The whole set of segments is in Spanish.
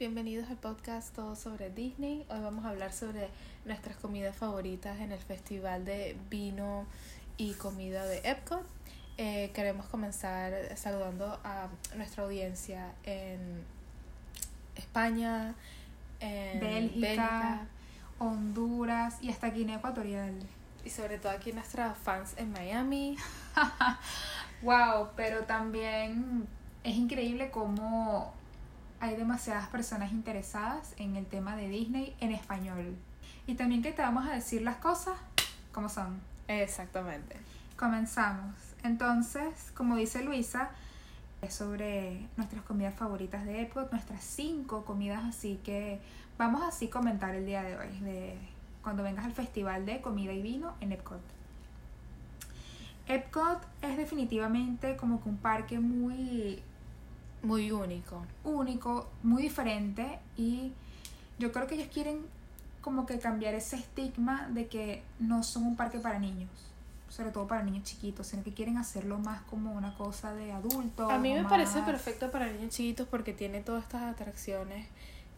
bienvenidos al podcast Todo sobre Disney. Hoy vamos a hablar sobre nuestras comidas favoritas en el Festival de Vino y Comida de Epcot. Eh, queremos comenzar saludando a nuestra audiencia en España, en Bélgica, Honduras y hasta Guinea Ecuatorial. Y sobre todo aquí nuestras fans en Miami. wow, pero también es increíble cómo hay demasiadas personas interesadas en el tema de Disney en español. Y también que te vamos a decir las cosas como son. Exactamente. Comenzamos. Entonces, como dice Luisa, es sobre nuestras comidas favoritas de Epcot, nuestras cinco comidas así que vamos así a comentar el día de hoy, de cuando vengas al festival de comida y vino en Epcot. Epcot es definitivamente como que un parque muy muy único. Único, muy diferente y yo creo que ellos quieren como que cambiar ese estigma de que no son un parque para niños, sobre todo para niños chiquitos, sino que quieren hacerlo más como una cosa de adultos. A mí me parece perfecto para niños chiquitos porque tiene todas estas atracciones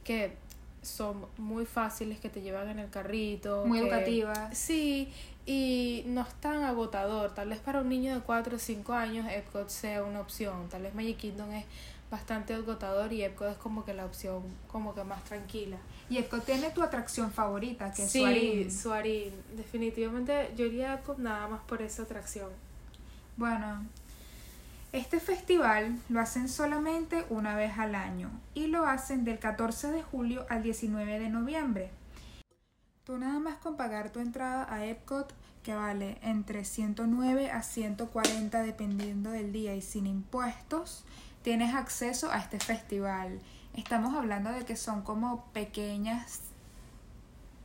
que son muy fáciles, que te llevan en el carrito. Muy educativas. Sí, y no es tan agotador. Tal vez para un niño de 4 o 5 años Epcot sea una opción. Tal vez Magic Kingdom es bastante agotador y Epcot es como que la opción como que más tranquila. Y Epcot tiene tu atracción favorita, que es sí, Suarín. Definitivamente yo iría a Epcot nada más por esa atracción. Bueno, este festival lo hacen solamente una vez al año y lo hacen del 14 de julio al 19 de noviembre. Tú nada más con pagar tu entrada a Epcot, que vale entre 109 a 140 dependiendo del día y sin impuestos, tienes acceso a este festival. Estamos hablando de que son como pequeñas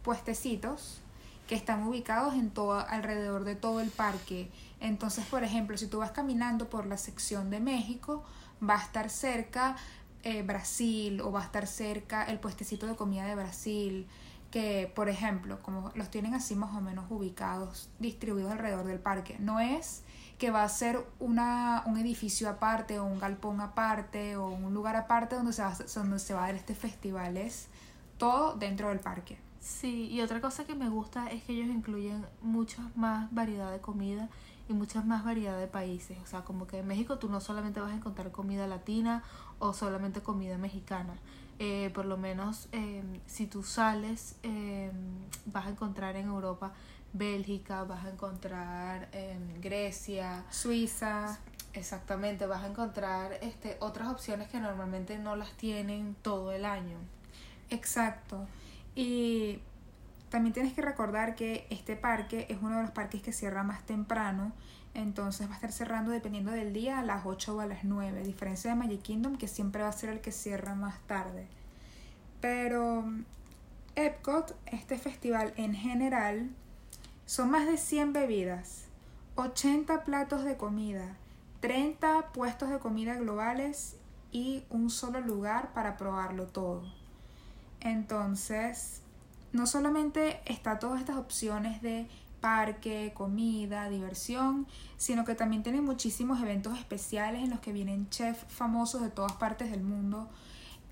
puestecitos que están ubicados en alrededor de todo el parque. Entonces, por ejemplo, si tú vas caminando por la sección de México, va a estar cerca eh, Brasil o va a estar cerca el puestecito de comida de Brasil, que, por ejemplo, como los tienen así más o menos ubicados, distribuidos alrededor del parque. No es que va a ser una, un edificio aparte o un galpón aparte o un lugar aparte donde se va, donde se va a dar este festival. Es todo dentro del parque. Sí, y otra cosa que me gusta es que ellos incluyen mucha más variedad de comida y muchas más variedad de países. O sea, como que en México tú no solamente vas a encontrar comida latina o solamente comida mexicana. Eh, por lo menos eh, si tú sales eh, vas a encontrar en Europa Bélgica, vas a encontrar en Grecia, Suiza. Exactamente, vas a encontrar este, otras opciones que normalmente no las tienen todo el año. Exacto. Y también tienes que recordar que este parque es uno de los parques que cierra más temprano, entonces va a estar cerrando dependiendo del día a las 8 o a las 9, a diferencia de Magic Kingdom que siempre va a ser el que cierra más tarde. Pero Epcot, este festival en general, son más de 100 bebidas, 80 platos de comida, 30 puestos de comida globales y un solo lugar para probarlo todo. Entonces, no solamente está todas estas opciones de parque, comida, diversión, sino que también tienen muchísimos eventos especiales en los que vienen chefs famosos de todas partes del mundo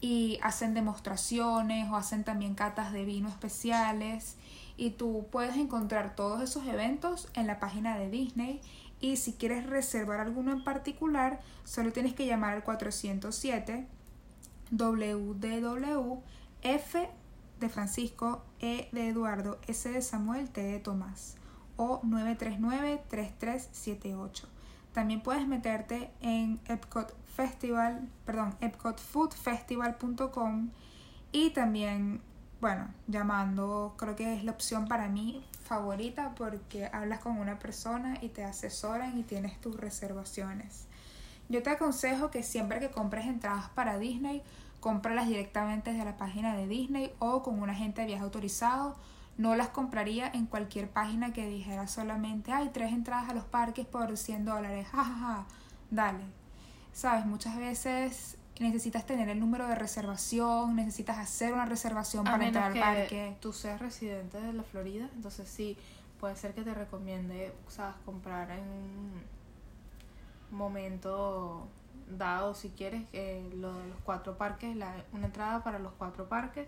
y hacen demostraciones o hacen también catas de vino especiales. Y tú puedes encontrar todos esos eventos en la página de Disney. Y si quieres reservar alguno en particular solo tienes que llamar al 407 WDW F de Francisco, E de Eduardo, S de Samuel, T de Tomás o 939-3378. También puedes meterte en Epcot Festival, perdón, epcotfoodfestival.com y también bueno, llamando creo que es la opción para mí favorita porque hablas con una persona y te asesoran y tienes tus reservaciones. Yo te aconsejo que siempre que compres entradas para Disney, cómpralas directamente desde la página de Disney o con un agente de viaje autorizado. No las compraría en cualquier página que dijera solamente, hay tres entradas a los parques por 100 dólares, jajaja, dale. Sabes, muchas veces necesitas tener el número de reservación, necesitas hacer una reservación para entrar al parque. Tú seas residente de la Florida, entonces sí, puede ser que te recomiende, sabes, comprar en un momento dado si quieres eh, lo de los cuatro parques, la, una entrada para los cuatro parques.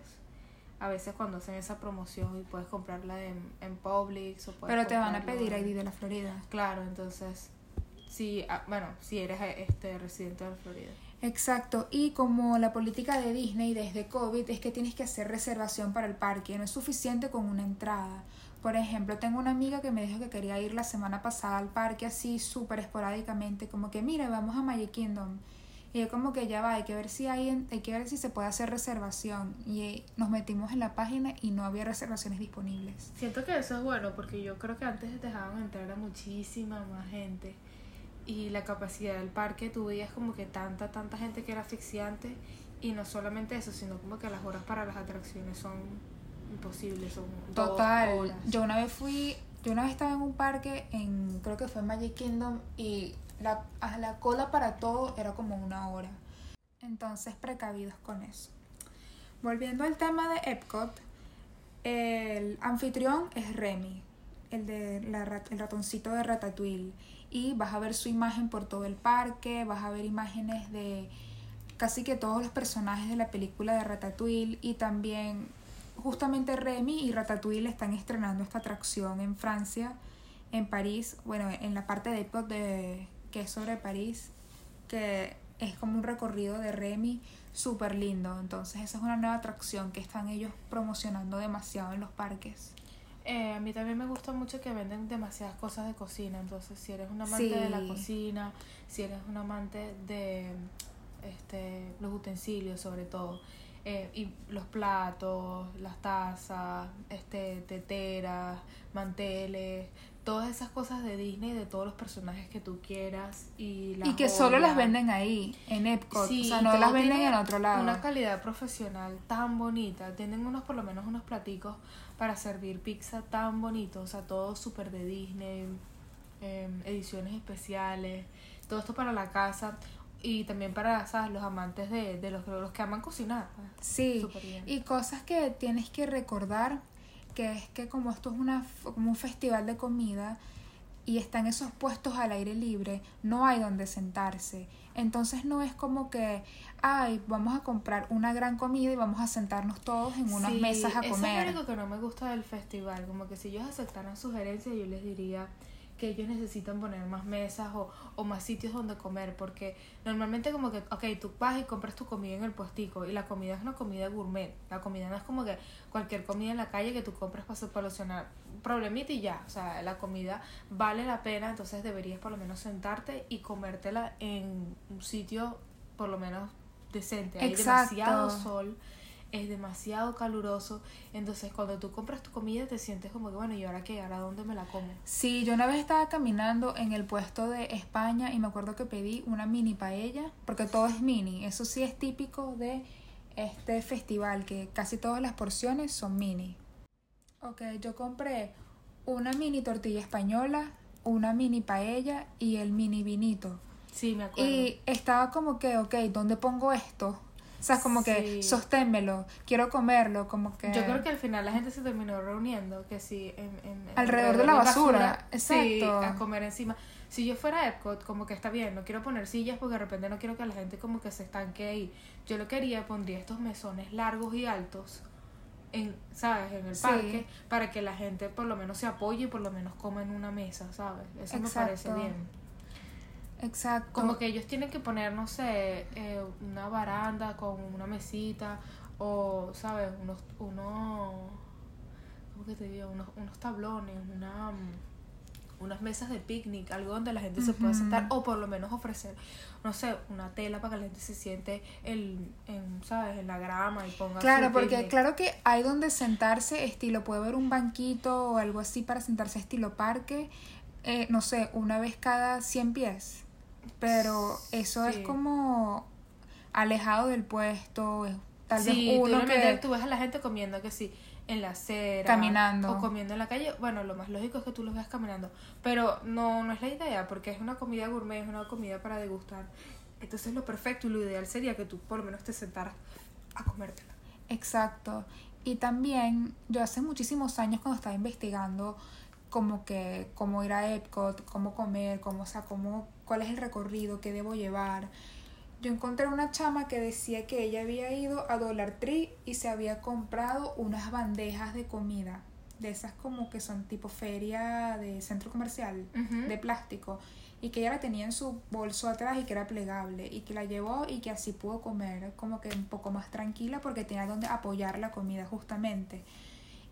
A veces cuando hacen esa promoción y puedes comprarla en, en Publix o puedes Pero te van a pedir ID de la Florida. Claro, entonces, sí, ah, bueno, si eres este residente de Florida. Exacto, y como la política de Disney desde COVID es que tienes que hacer reservación para el parque, no es suficiente con una entrada. Por ejemplo, tengo una amiga que me dijo que quería ir la semana pasada al parque así súper esporádicamente, como que mira, vamos a Magic Kingdom. Y yo como que ya va, hay que ver si hay, hay que ver si se puede hacer reservación. Y eh, nos metimos en la página y no había reservaciones disponibles. Siento que eso es bueno porque yo creo que antes dejaban entrar a muchísima más gente y la capacidad del parque tú veías como que tanta, tanta gente que era asfixiante y no solamente eso, sino como que las horas para las atracciones son imposibles, son dos Total. horas. Yo una vez fui, yo una vez estaba en un parque en, creo que fue Magic Kingdom y la, a la cola para todo era como una hora. Entonces precavidos con eso. Volviendo al tema de Epcot, el anfitrión es Remy, el de la, el ratoncito de Ratatouille. Y vas a ver su imagen por todo el parque, vas a ver imágenes de casi que todos los personajes de la película de Ratatouille y también justamente Remy y Ratatouille están estrenando esta atracción en Francia, en París, bueno, en la parte de Epcot de, que es sobre París, que es como un recorrido de Remy súper lindo. Entonces esa es una nueva atracción que están ellos promocionando demasiado en los parques. Eh, a mí también me gusta mucho que venden demasiadas cosas de cocina. Entonces, si eres un amante de la cocina, si eres un amante de este, los utensilios, sobre todo, eh, y los platos, las tazas, este, teteras, manteles, todas esas cosas de Disney, de todos los personajes que tú quieras y las y que solo las venden ahí, en Epcot. Sí, o sea, no las venden en otro lado. Una calidad profesional tan bonita. Tienen unos, por lo menos, unos platicos para servir pizza tan bonitos. O sea, todo súper de Disney, em, ediciones especiales. Todo esto para la casa. Y también para, ¿sabes? Los amantes de, de los, los que aman cocinar. pues. Sí, y cosas que tienes que recordar, que es que como esto es una, como un festival de comida y están esos puestos al aire libre, no hay donde sentarse. Entonces no es como que, ay, vamos a comprar una gran comida y vamos a sentarnos todos en unas Sí, mesas a Eso es comer. lo único que no me gusta del festival. Como que si ellos aceptaran sugerencias, yo les diría que ellos necesitan poner más mesas o, o más sitios donde comer. Porque normalmente como que, ok, tú vas y compras tu comida en el puestico y la comida es una comida gourmet. La comida no es como que cualquier comida en la calle que tú compras para solucionar problemita y ya. O sea, la comida vale la pena, entonces deberías por lo menos sentarte y comértela en un sitio por lo menos decente. Hay Exacto. demasiado sol es demasiado caluroso. Entonces, cuando tú compras tu comida, te sientes como que, bueno, ¿y ahora qué? ¿Ahora dónde me la como? Sí, yo una vez estaba caminando en el puesto de España y me acuerdo que pedí una mini paella, porque todo es mini. Eso sí es típico de este festival, que casi todas las porciones son mini. Ok, yo compré una mini tortilla española, una mini paella y el mini vinito. Sí, me acuerdo. Y estaba como que, ok, ¿dónde pongo esto? O sea, como que Sí. sosténmelo, quiero comerlo, como que... Yo creo que al final la gente se terminó reuniendo, que sí, en, en- en- Alrededor de la basura, Sí, exacto. a comer encima. Si yo fuera a Epcot, como que está bien, no quiero poner sillas porque de repente no quiero que la gente como que se estanque ahí. Yo lo que haría, pondría estos mesones largos y altos, en, ¿sabes? En el Sí. parque, para que la gente por lo menos se apoye y por lo menos coma en una mesa, ¿sabes? Eso me parece bien. Exacto. Como que ellos tienen que poner, no sé, eh, una baranda con una mesita o, ¿sabes? Unos, unos, ¿cómo que te digo? Unos, unos tablones, una, unas mesas de picnic, algo donde la gente se pueda sentar o por lo menos ofrecer, no sé, una tela para que la gente se siente, el, en, ¿sabes? En la grama y ponga Claro, porque picnic. claro que hay donde sentarse estilo, puede haber un banquito o algo así para sentarse estilo parque, eh, no sé, una vez cada 100 pies. Pero eso Sí. es como alejado del puesto, es tal sí, vez uno que... tú ves a la gente comiendo que sí, en la acera. Caminando. O comiendo en la calle. Bueno, lo más lógico es que tú los veas caminando. Pero no, no es la idea, porque es una comida gourmet, es una comida para degustar. Entonces lo perfecto y lo ideal sería que tú por lo menos te sentaras a comértela. Exacto. Y también yo hace muchísimos años cuando estaba investigando como que cómo ir a Epcot, cómo comer, cómo, o sea, cómo, cuál es el recorrido que debo llevar. yo encontré una chama que decía que ella había ido a Dollar Tree y se había comprado unas bandejas de comida, de esas como que son tipo feria de centro comercial, de plástico, y que ella la tenía en su bolso atrás y que era plegable, y que la llevó y que así pudo comer como que un poco más tranquila porque tenía donde apoyar la comida justamente.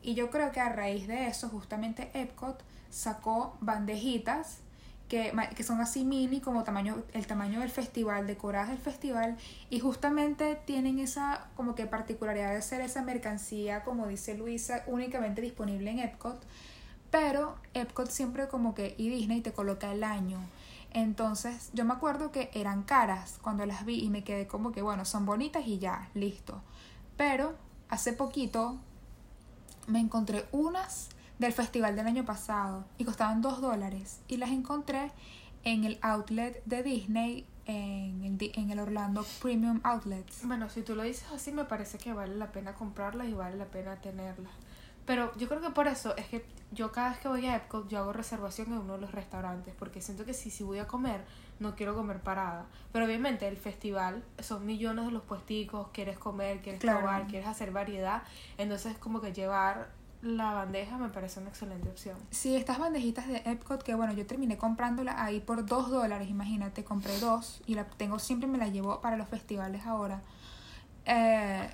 Y yo creo que a raíz de eso, justamente Epcot sacó bandejitas que, que son así mini, como tamaño, el tamaño del festival, decoradas del festival, y justamente tienen esa como que particularidad de ser esa mercancía, como dice Luisa, únicamente disponible en Epcot, pero Epcot siempre como que, y Disney te coloca el año. Entonces, yo me acuerdo que eran caras cuando las vi y me quedé como que, bueno, son bonitas y ya, listo. Pero hace poquito me encontré unas del festival del año pasado y costaban 2 dólares y las encontré en el outlet de Disney en el, en el Orlando Premium Outlets. Bueno, si tú lo dices así, me parece que vale la pena comprarlas y vale la pena tenerlas. Pero yo creo que por eso es que yo cada vez que voy a Epcot, yo hago reservación en uno de los restaurantes, porque siento que si, si voy a comer, no quiero comer parada. Pero obviamente el festival son millones de los puesticos, quieres comer, quieres Claro. probar, quieres hacer variedad. Entonces como que llevar la bandeja me parece una excelente opción. Sí, estas bandejitas de Epcot que bueno, yo terminé comprándola ahí por 2 dólares, imagínate, compré dos y la tengo siempre, me la llevo para los festivales ahora. Eh,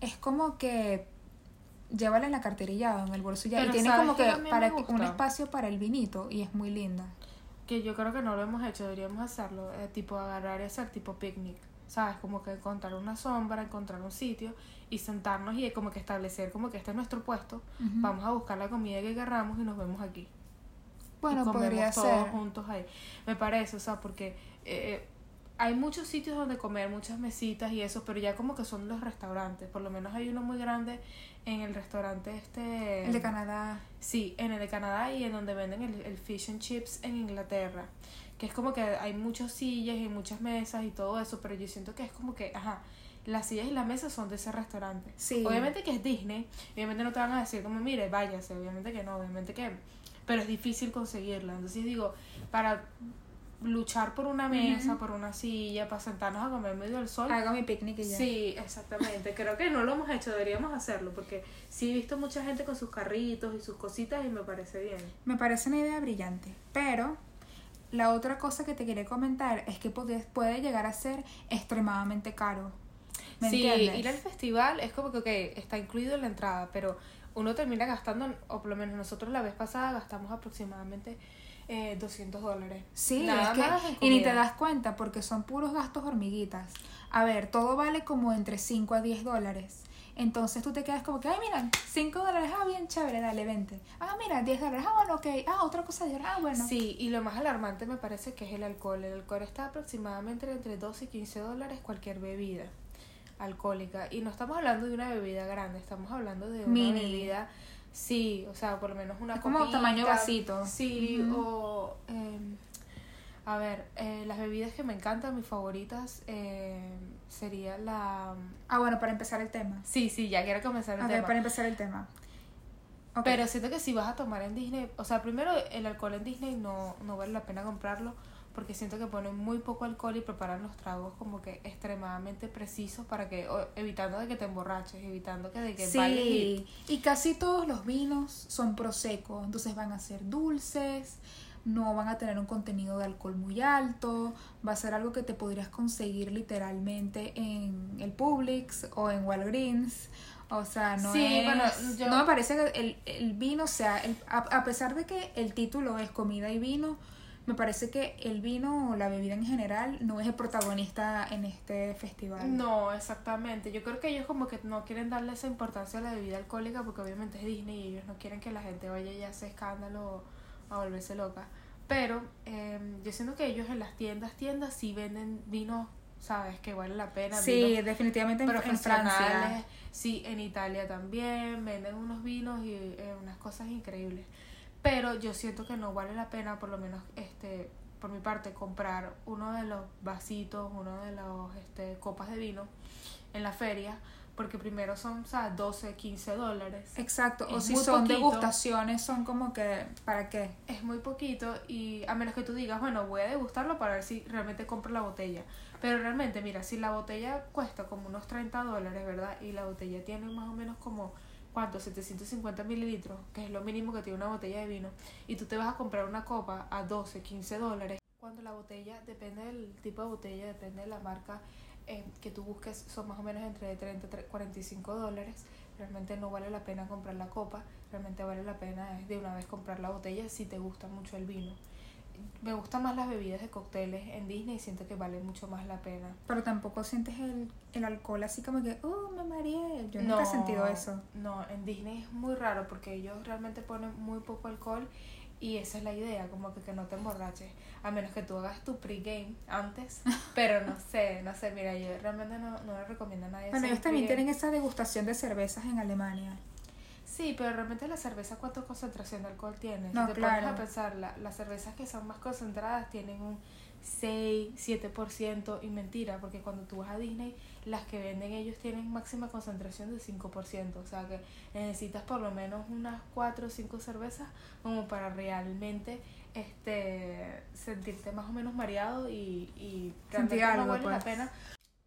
es como que llévala en la carterilla o en el bolsillo y Pero tiene ¿sabes como que para un espacio para el vinito y es muy linda. que yo creo que no lo hemos hecho, deberíamos hacerlo, eh, tipo agarrar y hacer tipo picnic, ¿sabes? Como que encontrar una sombra, encontrar un sitio y sentarnos y como que establecer como que este es nuestro puesto, vamos a buscar la comida que querramos y nos vemos aquí. Bueno, y comemos podría todos ser. juntos ahí. Me parece, o sea, porque eh, hay muchos sitios donde comer, muchas mesitas y eso, pero ya como que son los restaurantes, por lo menos hay uno muy grande en el restaurante este... El de Canadá. Sí, en el de Canadá y en donde venden el, el fish and chips en Inglaterra. Que es como que hay muchas sillas y muchas mesas y todo eso, pero yo siento que es como que, ajá, las sillas y las mesas son de ese restaurante. Sí. Obviamente que es Disney, obviamente no te van a decir como, mire, váyase, obviamente que no, obviamente que... Pero es difícil conseguirla. Entonces digo, para luchar por una mesa, Ujú. por una silla, para sentarnos a comer en medio del sol, Hago mi picnic y ya. Sí, exactamente. Creo que no lo hemos hecho, deberíamos hacerlo, porque sí he visto mucha gente con sus carritos y sus cositas y me parece bien. Me parece una idea brillante, pero la otra cosa que te quería comentar es que puede, puede llegar a ser extremadamente caro. ¿Me sí, entiendes? ir al festival es como que, ok, está incluido en la entrada, pero uno termina gastando, o por lo menos nosotros la vez pasada gastamos aproximadamente eh, 200 dólares. Sí, Nada es más y ni te das cuenta porque son puros gastos hormiguitas. A ver, todo vale como entre 5 a 10 dólares. Entonces tú te quedas como que, ay, mira, 5 dólares, ah, bien chévere, dale, vente. Ah, mira, 10 dólares, ah, bueno, ok. Ah, otra cosa de ah, bueno. Sí, y lo más alarmante me parece que es el alcohol. El alcohol está aproximadamente entre 12 y 15 dólares cualquier bebida alcohólica. Y no estamos hablando de una bebida grande, estamos hablando de una Mini. bebida, sí, o sea, por lo menos una Es como copita, tamaño vasito. Sí, o... em, a ver, eh, las bebidas que me encantan, mis favoritas, eh, sería la... Ah, bueno, para empezar el tema. Sí, sí, ya quiero comenzar el Ok, tema. para empezar el tema. Pero siento que si vas a tomar en Disney, o sea, primero el alcohol en Disney no, no vale la pena comprarlo porque siento que ponen muy poco alcohol y preparan los tragos como que extremadamente precisos para que, o- evitando de que te emborraches, evitando que de que y- Sí, y casi todos los vinos son prosecco, entonces van a ser dulces, no van a tener un contenido de alcohol muy alto, va a ser algo que te podrías conseguir literalmente en el Publix o en Walgreens. O sea, no Sí, es- bueno, yo- no me parece que el, el vino sea, el- a, a pesar de que el título es comida y vino, me parece que el vino o la bebida en general no es el protagonista en este festival. No, exactamente. Yo creo que ellos como que no quieren darle esa importancia a la bebida alcohólica porque obviamente es Disney y ellos no quieren que la gente vaya y hace escándalo a volverse loca. Pero eh, yo siento que ellos en las tiendas, tiendas sí venden vinos, ¿sabes? Que vale la pena. Sí, vinos definitivamente en, en profesionales. Francia. Sí, en Italia también venden unos vinos y eh, unas cosas increíbles. Pero yo siento que no vale la pena, por lo menos este por mi parte, comprar uno de los vasitos, uno de los este, copas de vino en la feria, porque primero son, o sea, 12, 15 dólares. Exacto, o si son poquito. degustaciones, son como que, ¿para qué? Es muy poquito y a menos que tú digas, bueno, voy a degustarlo para ver si realmente compro la botella. Pero realmente, mira, si la botella cuesta como unos 30 dólares, ¿verdad? Y la botella tiene más o menos como, ¿cuánto? 750 mililitros, que es lo mínimo que tiene una botella de vino. Y tú te vas a comprar una copa a 12, 15 dólares. Cuando la botella, depende del tipo de botella, depende de la marca eh, que tú busques, son más o menos entre 30 y 45 dólares. Realmente no vale la pena comprar la copa, realmente vale la pena de una vez comprar la botella si te gusta mucho el vino me gustan más las bebidas de cócteles en Disney y siento que vale mucho más la pena. Pero tampoco sientes el, el alcohol así como que, oh, me mareé. Yo nunca he sentido eso. No, en Disney es muy raro porque ellos realmente ponen muy poco alcohol y esa es la idea, como que, que no te emborraches. A menos que tú hagas tu pregame antes. pero no sé, no sé, mira, yo realmente no, no le recomiendo a nadie. Bueno, ellos también tienen esa degustación de cervezas en Alemania. Sí, pero realmente la cerveza, ¿cuánta concentración de alcohol tiene? No, si te pones a pensar, la, las cervezas que son más concentradas tienen un 6, 7% y mentira, porque cuando tú vas a Disney, las que venden ellos tienen máxima concentración de 5%, o sea que necesitas por lo menos unas 4 o 5 cervezas como para realmente este sentirte más o menos mareado y, y realmente no vale la pues. pena.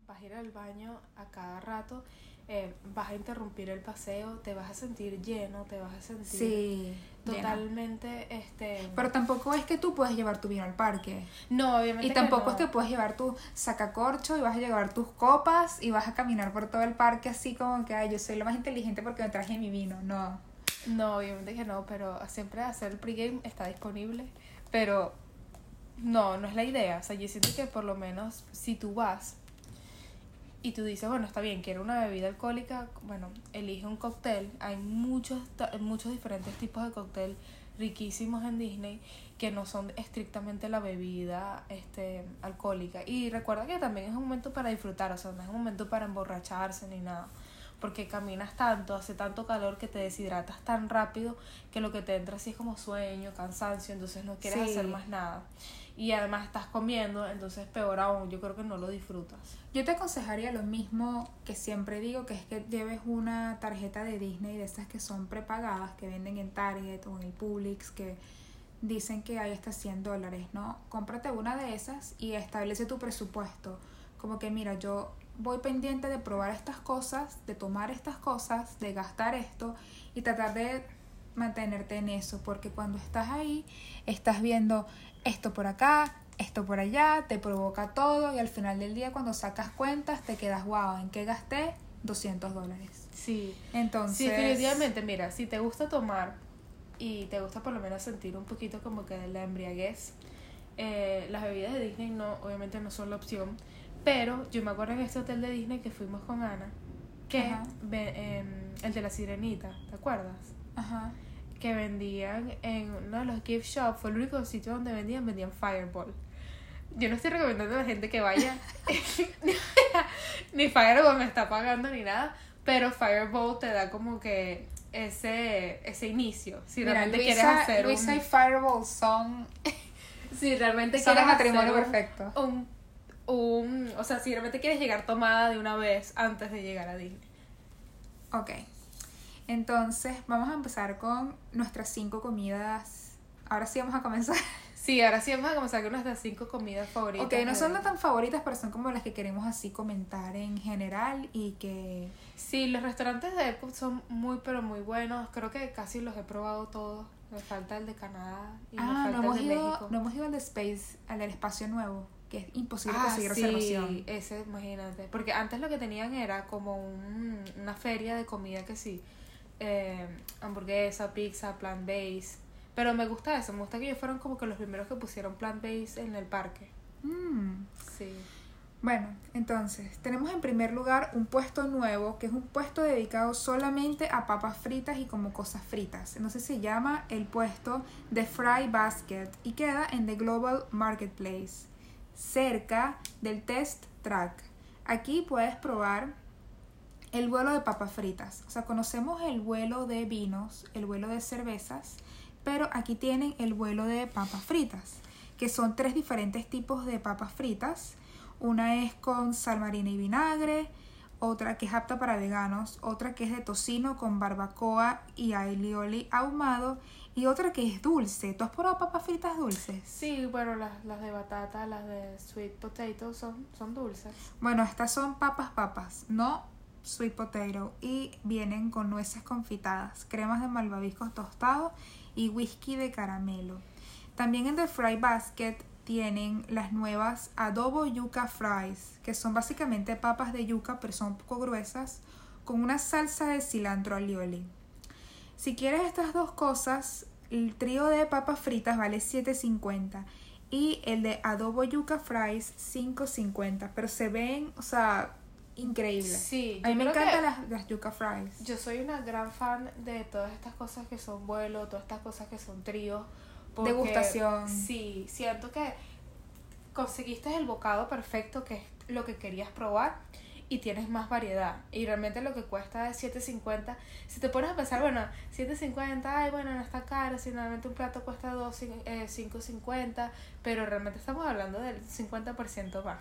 Vas a ir al baño a cada rato eh, vas a interrumpir el paseo, te vas a sentir lleno, te vas a sentir totalmente este pero tampoco es que tú puedes llevar tu vino al parque. No obviamente y tampoco es que puedes llevar tu sacacorcho y vas a llevar tus copas y vas a caminar por todo el parque así como que Ay, yo soy lo más inteligente porque me traje mi vino no. No obviamente que no pero siempre hacer el pregame está disponible pero no no es la idea. O sea yo siento que por lo menos si tú vas y tú dices, bueno, está bien, quiero una bebida alcohólica, bueno, elige un cóctel. Hay muchos, muchos diferentes tipos de cóctel riquísimos en Disney que no son estrictamente la bebida este, alcohólica. Y recuerda que también es un momento para disfrutar, o sea, no es un momento para emborracharse ni nada. Porque caminas tanto, hace tanto calor que te deshidratas tan rápido que lo que te entra así es como sueño, cansancio, entonces no quieres hacer más nada y además estás comiendo, entonces peor aún, yo creo que no lo disfrutas. Yo te aconsejaría lo mismo que siempre digo, que es que lleves una tarjeta de Disney de esas que son prepagadas, que venden en Target o en el Publix, que dicen que hay hasta 100 dólares, ¿no? Cómprate una de esas y establece tu presupuesto. Como que mira, yo voy pendiente de probar estas cosas, de tomar estas cosas, de gastar esto y tratar de mantenerte en eso, porque cuando estás ahí, estás viendo esto por acá, esto por allá, te provoca todo y al final del día cuando sacas cuentas te quedas, wow, ¿en qué gasté? 200 dólares. Sí. Entonces... Sí, definitivamente, mira, si te gusta tomar y te gusta por lo menos sentir un poquito como que la embriaguez, eh, las bebidas de Disney no, obviamente no son la opción, pero yo me acuerdo en este hotel de Disney que fuimos con Ana, que em, el de la sirenita, ¿te acuerdas? Ajá que vendían en uno de los gift shops, fue el único sitio donde vendían, vendían Fireball. Yo no estoy recomendando a la gente que vaya, ni Fireball me está pagando ni nada, pero Fireball te da como que ese, ese inicio. Si realmente quieres hacer Luisa un... y Fireball son... si realmente son quieres matrimonio perfecto. Un, un, o sea, si realmente quieres llegar tomada de una vez antes de llegar a Disney. Ok, entonces, vamos a empezar con nuestras cinco comidas. Ahora sí vamos a comenzar. Sí, ahora sí vamos a comenzar con nuestras cinco comidas favoritas. Ok, no son tan favoritas, pero son como las que queremos así comentar en general y que... Sí, los restaurantes de Epcot son muy, pero muy buenos. Creo que casi los he probado todos. Me falta el de Canadá y ah, me falta no hemos el de ido, México. No hemos ido al de Space, al del espacio nuevo, que es imposible ah, conseguir sí, reservación. ese, imagínate. Porque antes lo que tenían era como un, una feria de comida que sí eh, hamburguesa, pizza, plant-based. Pero me gusta eso, me gusta que ellos fueron como que los primeros que pusieron plant-based en el parque. Mm. Sí. Bueno, entonces, tenemos en primer lugar un puesto nuevo, que es un puesto dedicado solamente a papas fritas y como cosas fritas. Entonces se llama el puesto The Fry Basket y queda en The Global Marketplace, cerca del Test Track. Aquí puedes probar el vuelo de papas fritas. O sea, conocemos el vuelo de vinos, el vuelo de cervezas, pero aquí tienen el vuelo de papas fritas, que son tres diferentes tipos de papas fritas. Una es con sal marina y vinagre, otra que es apta para veganos, otra que es de tocino con barbacoa y aioli ahumado y otra que es dulce. ¿Tú has probado papas fritas dulces? Sí, bueno, las, las de batata, las de sweet potato son, son dulces. Bueno, estas son papas papas, no sweet potato y vienen con nueces confitadas, cremas de malvaviscos tostados y whisky de caramelo. También en The Fry Basket tienen las nuevas adobo yuca fries, que son básicamente papas de yuca, pero son un poco gruesas, con una salsa de cilantro alioli. Si quieres estas dos cosas, el trío de papas fritas vale 7.50 y el de adobo yuca fries 5.50, pero se ven, o sea, increíbles. Sí, A mí me encantan las, las yuca fries. Yo soy una gran fan de todas estas cosas que son vuelo, todas estas cosas que son tríos. porque Degustación. Sí, siento que conseguiste el bocado perfecto, que es lo que querías probar, y tienes más variedad. Y realmente lo que cuesta es 7.50. Si te pones a pensar, bueno, 7.50, ay, bueno, no está caro, si normalmente un plato cuesta 2, eh, 5.50, pero realmente estamos hablando del 50% más.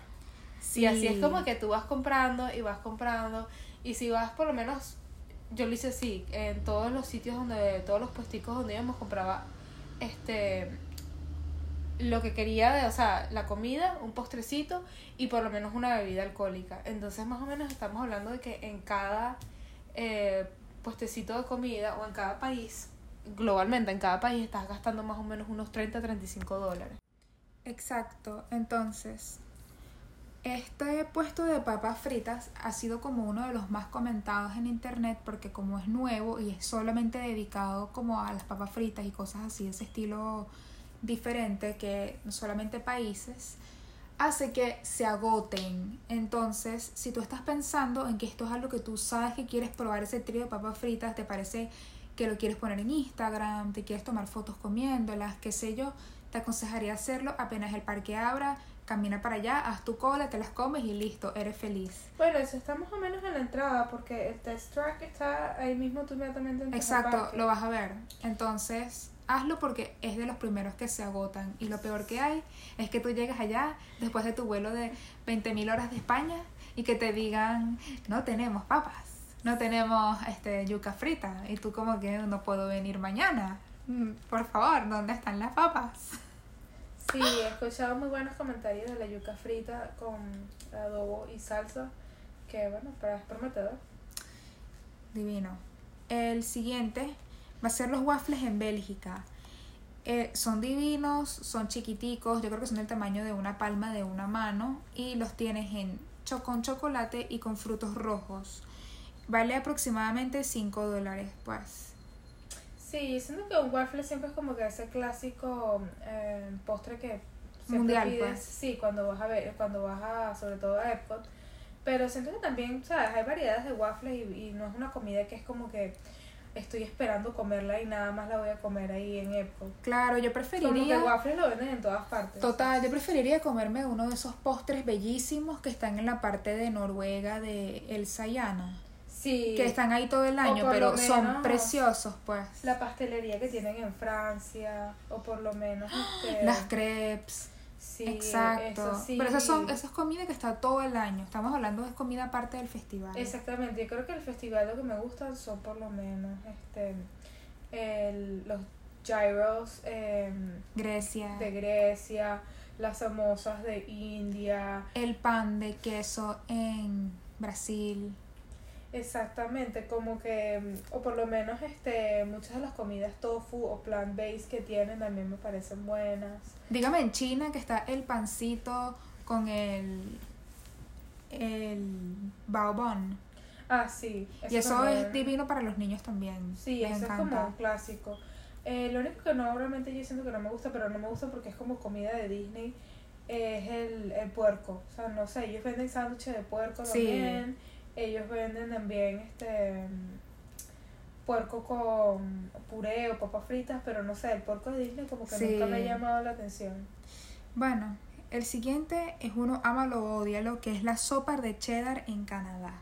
Y así es como que tú vas comprando y vas comprando. Y si vas por lo menos, yo lo hice así, en todos los sitios donde, todos los puesticos donde íbamos compraba este lo que quería de, o sea, la comida, un postrecito y por lo menos una bebida alcohólica. Entonces más o menos estamos hablando de que en cada eh, puestecito de comida o en cada país, globalmente en cada país estás gastando más o menos unos 30 35 dólares. Exacto, entonces, este puesto de papas fritas ha sido como uno de los más comentados en internet porque como es nuevo y es solamente dedicado como a las papas fritas y cosas así ese estilo diferente que solamente países, hace que se agoten. Entonces, si tú estás pensando en que esto es algo que tú sabes que quieres probar ese trío de papas fritas, te parece que lo quieres poner en Instagram, te quieres tomar fotos comiéndolas, qué sé yo, te aconsejaría hacerlo apenas el parque abra, camina para allá, haz tu cola, te las comes y listo, eres feliz. Bueno, eso está más o menos en la entrada porque el test track está ahí mismo tú inmediatamente al Exacto, lo vas a ver. Entonces, hazlo porque es de los primeros que se agotan. Y lo peor que hay es que tú llegas allá después de tu vuelo de 20.000 horas de España y que te digan, no tenemos papas, no tenemos este yuca frita. Y tú como que no puedo venir mañana. Mm, Por favor, ¿dónde están las papas? Sí, he escuchado muy buenos comentarios de la yuca frita con adobo y salsa, que bueno, para es prometedor. Divino. El siguiente va a ser los waffles en Bélgica. Eh, son divinos, son chiquiticos, yo creo que son del tamaño de una palma de una mano y los tienes en cho con chocolate y con frutos rojos. Vale aproximadamente 5 dólares, pues. Sí, siento que un waffle siempre es como que ese clásico eh, postre que siempre Mundial, pides, pues. sí, cuando vas a ver, cuando vas a, sobre todo a Epcot. Pero siento que también, sabes, hay variedades de waffles y, y no es una comida que es como que estoy esperando comerla y nada más la voy a comer ahí en Epcot. Claro, yo Como que preferiría... waffles lo venden en todas partes. Total, yo preferiría comerme uno de esos postres bellísimos que están en la parte de Noruega de El Sayana. Sí. Que están ahí todo el año, pero son preciosos, pues. la pastelería que tienen en Francia o por lo menos este, Las crepes. sí, Exacto. eso sí. Pero esas son esas es comida que está todo el año. Estamos hablando de comida aparte del festival. exactamente yo creo que el festival lo que me gustan son por lo menos este el, los gyros em, Grecia. de Grecia las samosas de India El pan de queso en Brasil. Exactamente como que em, o por lo menos este muchas de las comidas tofu o plant based que tienen también me parecen buenas Dígame en China que está el pancito con el el baobón. ah sí Y eso también. es divino para los niños también. Sí, Les eso es como un clásico. Eh, lo único que no, obviamente yo siento que no me gusta, pero no me gusta porque es como comida de Disney, eh, es el, el puerco. O sea, no sé, ellos venden sándwiches de puerco Sí. también. Ellos venden también este puerco con puré o papas fritas, pero no sé, el puerco de Disney como que Sí. nunca me ha llamado la atención. Bueno, el siguiente es uno ámalo o odialo, que es la sopa de cheddar en Canadá.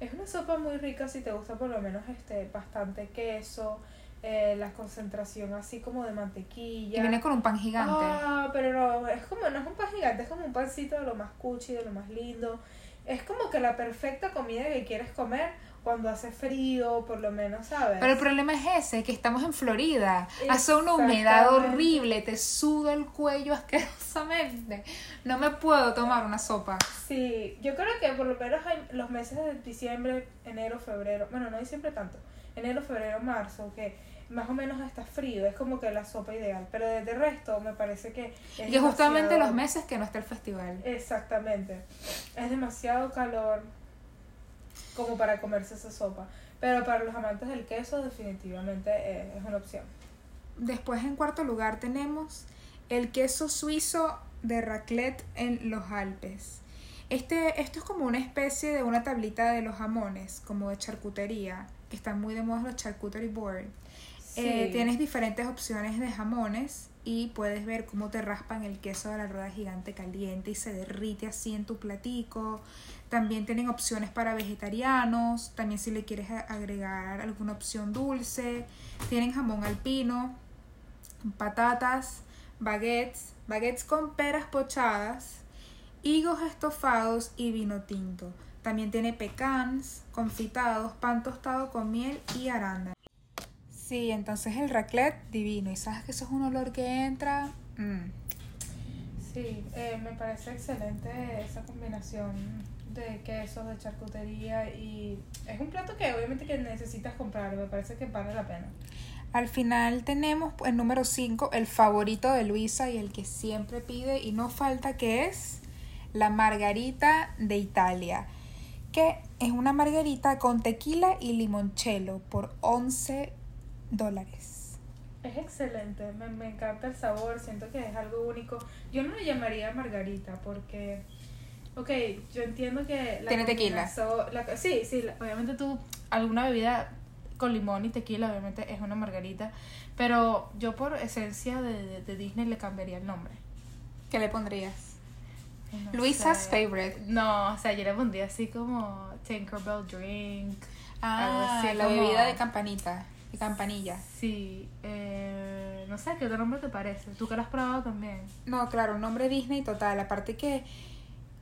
Es una sopa muy rica si te gusta por lo menos este bastante queso, eh, la concentración así como de mantequilla. Y viene con un pan gigante. Ah, pero no, es como, no es un pan gigante, es como un pancito de lo más cuchi, de lo más lindo. Es como que la perfecta comida que quieres comer cuando hace frío, por lo menos, ¿sabes? Pero el problema es ese, que estamos en Florida. Hace una humedad horrible, te suda el cuello asquerosamente. No me puedo tomar una sopa. Sí, yo creo que por lo menos hay los meses de diciembre, enero, febrero, bueno, no diciembre tanto, enero, febrero, marzo, que más o menos está frío, es como que la sopa ideal, pero de resto me parece que es Y justamente demasiado- los meses que no está el festival. Exactamente, es demasiado calor como para comerse esa sopa, pero para los amantes del queso definitivamente es una opción. Después en cuarto lugar tenemos el queso suizo de raclette en los Alpes. Este, esto es como una especie de una tablita de los jamones, como de charcutería, que están muy de moda los charcuterie board. Eh, tienes diferentes opciones de jamones y puedes ver cómo te raspan el queso de la rueda gigante caliente y se derrite así en tu platico. También tienen opciones para vegetarianos, también si le quieres agregar alguna opción dulce. Tienen jamón alpino, patatas, baguettes, baguettes con peras pochadas, higos estofados y vino tinto. También tiene pecans, confitados, pan tostado con miel y arándano. Sí, entonces el raclette divino. Y sabes que eso es un olor que entra. mm. Sí, eh, me parece excelente esa combinación de quesos, de charcutería y es un plato que obviamente que necesitas comprar, me parece que vale la pena. Al final tenemos el número 5, el favorito de Luisa y el que siempre pide y no falta que es la margarita de Italia, que es una margarita con tequila y limoncello por 11 dólares. Es excelente, me, me encanta el sabor, siento que es algo único. Yo no le llamaría margarita porque, ok, yo entiendo que... La Tiene tequila. la- sí, sí, Obviamente tú, alguna bebida con limón y tequila, obviamente es una margarita. Pero yo por esencia de, de- de Disney le cambiaría el nombre. ¿Qué le pondrías? No Luisa's sé. favorite. No, o sea, yo le pondría así como Tinkerbell Drink. Ah, la como- bebida de campanita, de campanilla. Sí, eh, no sé, ¿qué otro nombre te parece? Tú que lo has probado también. No, claro, un nombre Disney total. Aparte que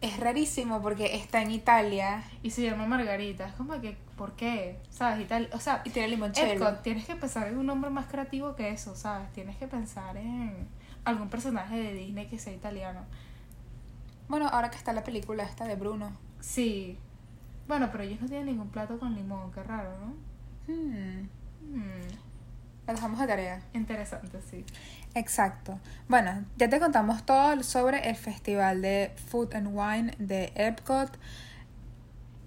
es rarísimo porque está en Italia Y se llama Margarita. Es como que, ¿por qué? ¿Sabes? Y tal, o sea, y tiene limoncello. Epcot, tienes que pensar en un nombre más creativo que eso, ¿sabes? Tienes que pensar en algún personaje de Disney que sea italiano. Bueno, ahora que está la película esta de Bruno. Sí. Bueno, pero ellos no tienen ningún plato con limón, qué raro, ¿no? Hmm, la dejamos de tarea. interesante, sí. Exacto. Bueno, ya te contamos todo sobre el festival de Food and Wine de Epcot.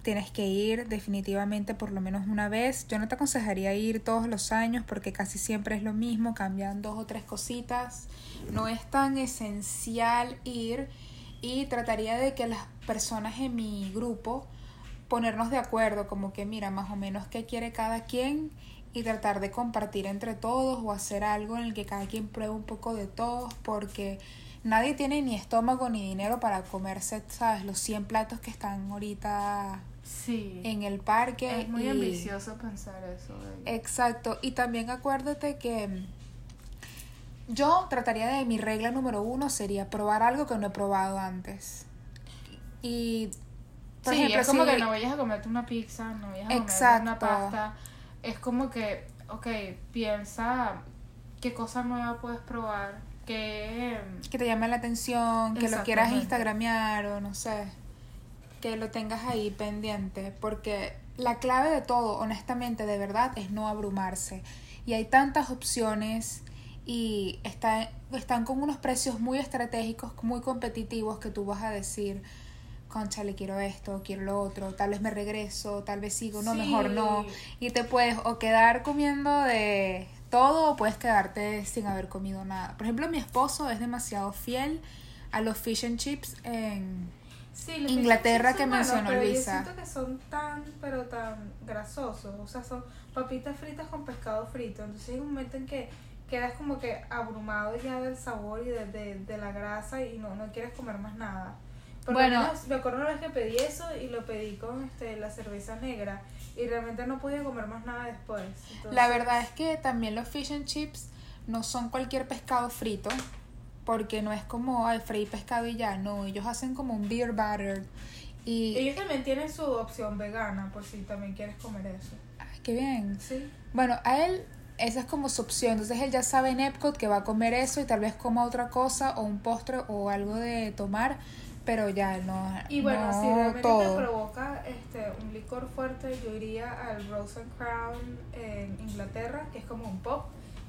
Tienes que ir definitivamente por lo menos una vez. Yo no te aconsejaría ir todos los años porque casi siempre es lo mismo, cambian dos o tres cositas. No es tan esencial ir y trataría de que las personas en mi grupo ponernos de acuerdo, como que mira más o menos qué quiere cada quien y tratar de compartir entre todos o hacer algo en el que cada quien pruebe un poco de todos porque nadie tiene ni estómago ni dinero para comerse, ¿sabes? Los 100 platos que están ahorita Sí. en el parque. es muy y- ambicioso pensar eso. de- Exacto, y también acuérdate que yo trataría de mi regla número uno sería probar algo que no he probado antes. Y, por sí, ejemplo, es como si- que no vayas a comerte una pizza, no vayas a comerte Exacto. una pasta. Es como que, ok, piensa qué cosa nueva puedes probar, qué... que te llame la atención, que lo quieras instagramear o no sé, que lo tengas ahí pendiente, porque la clave de todo, honestamente, de verdad, es no abrumarse. Y hay tantas opciones y está- están con unos precios muy estratégicos, muy competitivos que tú vas a decir, concha, le quiero esto, quiero lo otro, tal vez me regreso, tal vez sigo, no, Sí. mejor no. Y te puedes o quedar comiendo de todo o puedes quedarte sin haber comido nada. Por ejemplo, mi esposo es demasiado fiel a los fish and chips en... Sí, los Inglaterra chips que mencionó pero Luisa. Yo siento que son tan, pero tan grasosos. O sea, son papitas fritas con pescado frito. Entonces hay un momento en que quedas como que abrumado ya del sabor y de, de, de la grasa y no, no quieres comer más nada. Por lo Bueno. menos, me acuerdo una vez que pedí eso y lo pedí con este, la cerveza negra y realmente no podía comer más nada después. Entonces, La verdad es que también los fish and chips no son cualquier pescado frito, porque no es como, ay, freír pescado y ya, no, ellos hacen como un beer batter Y, Ellos también tienen su opción vegana, por si también quieres comer eso. ay, qué bien. Sí. Bueno, a él esa es como su opción. Entonces él ya sabe en Epcot que va a comer eso y tal vez coma otra cosa o un postre o algo de tomar, pero ya no. Y bueno, no si realmente todo. te provoca este, un licor fuerte, yo iría al Rose and Crown en Inglaterra, que es como un pop.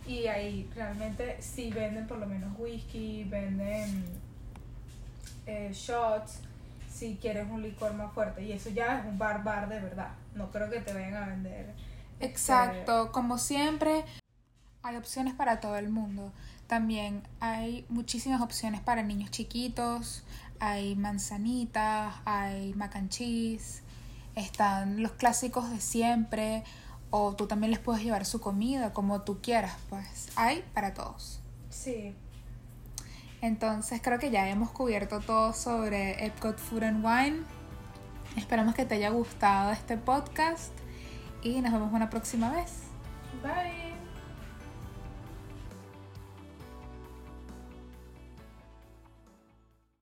Y ahí realmente sí venden por lo menos whisky, venden eh, shots, si quieres un licor más fuerte. Y eso ya es un bar bar de verdad. No creo que te vayan a vender. este, Exacto, como siempre, hay opciones para todo el mundo. También hay muchísimas opciones para niños chiquitos, hay manzanitas, hay mac and cheese, están los clásicos de siempre, o tú también les puedes llevar su comida como tú quieras, pues hay para todos. Sí, Entonces creo que ya hemos cubierto todo sobre Epcot Food and Wine. Esperamos que te haya gustado este podcast y nos vemos una próxima vez. bye.